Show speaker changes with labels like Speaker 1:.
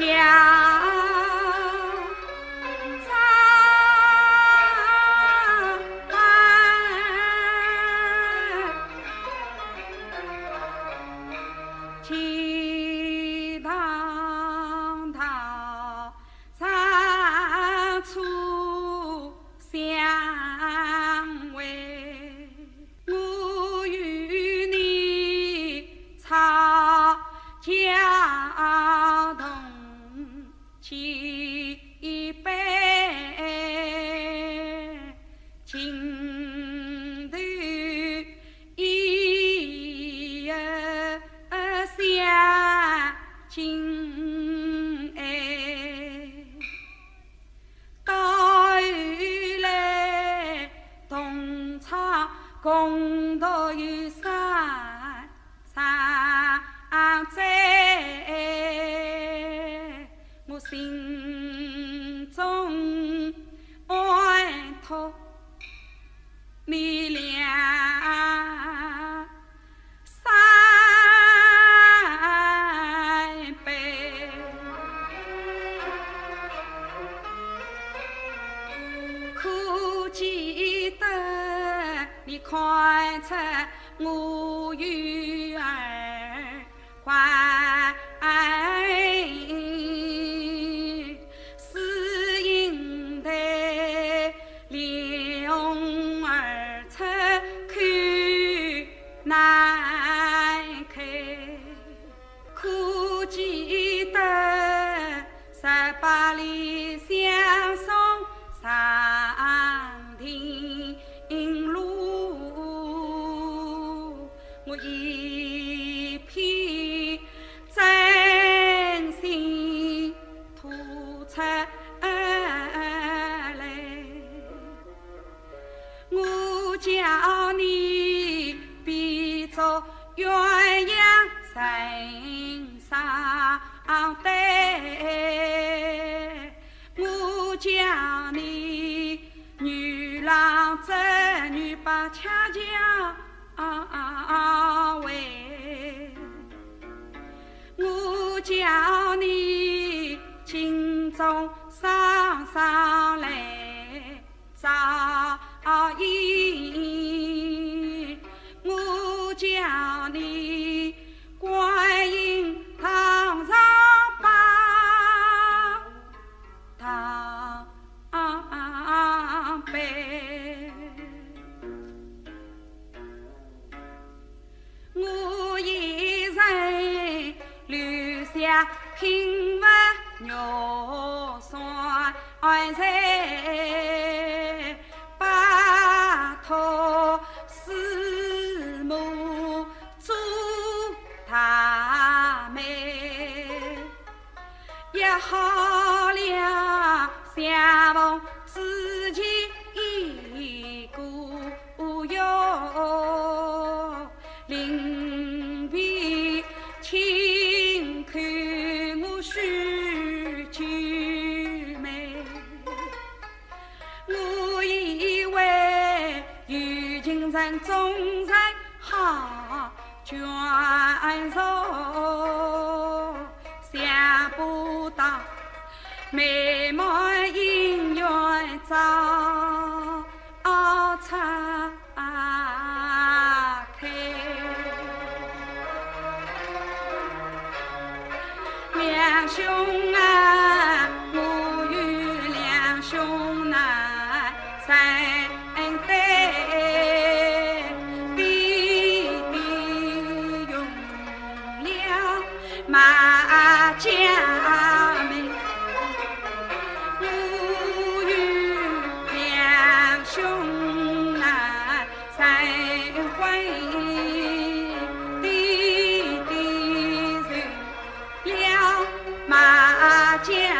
Speaker 1: 想当初，青堂堂上相会，我与你吵架。He. 心中哀托你俩三杯。可记得你看出我女儿怀我一片真心吐出来。我叫你别做鸳鸯成双对，我叫你叫你心中上上来照留下平凡肉酸菜，拜托师母做大妹。也好有情人终成好眷属，想不到美满姻缘早拆开。两兄啊，我与两兄难三家。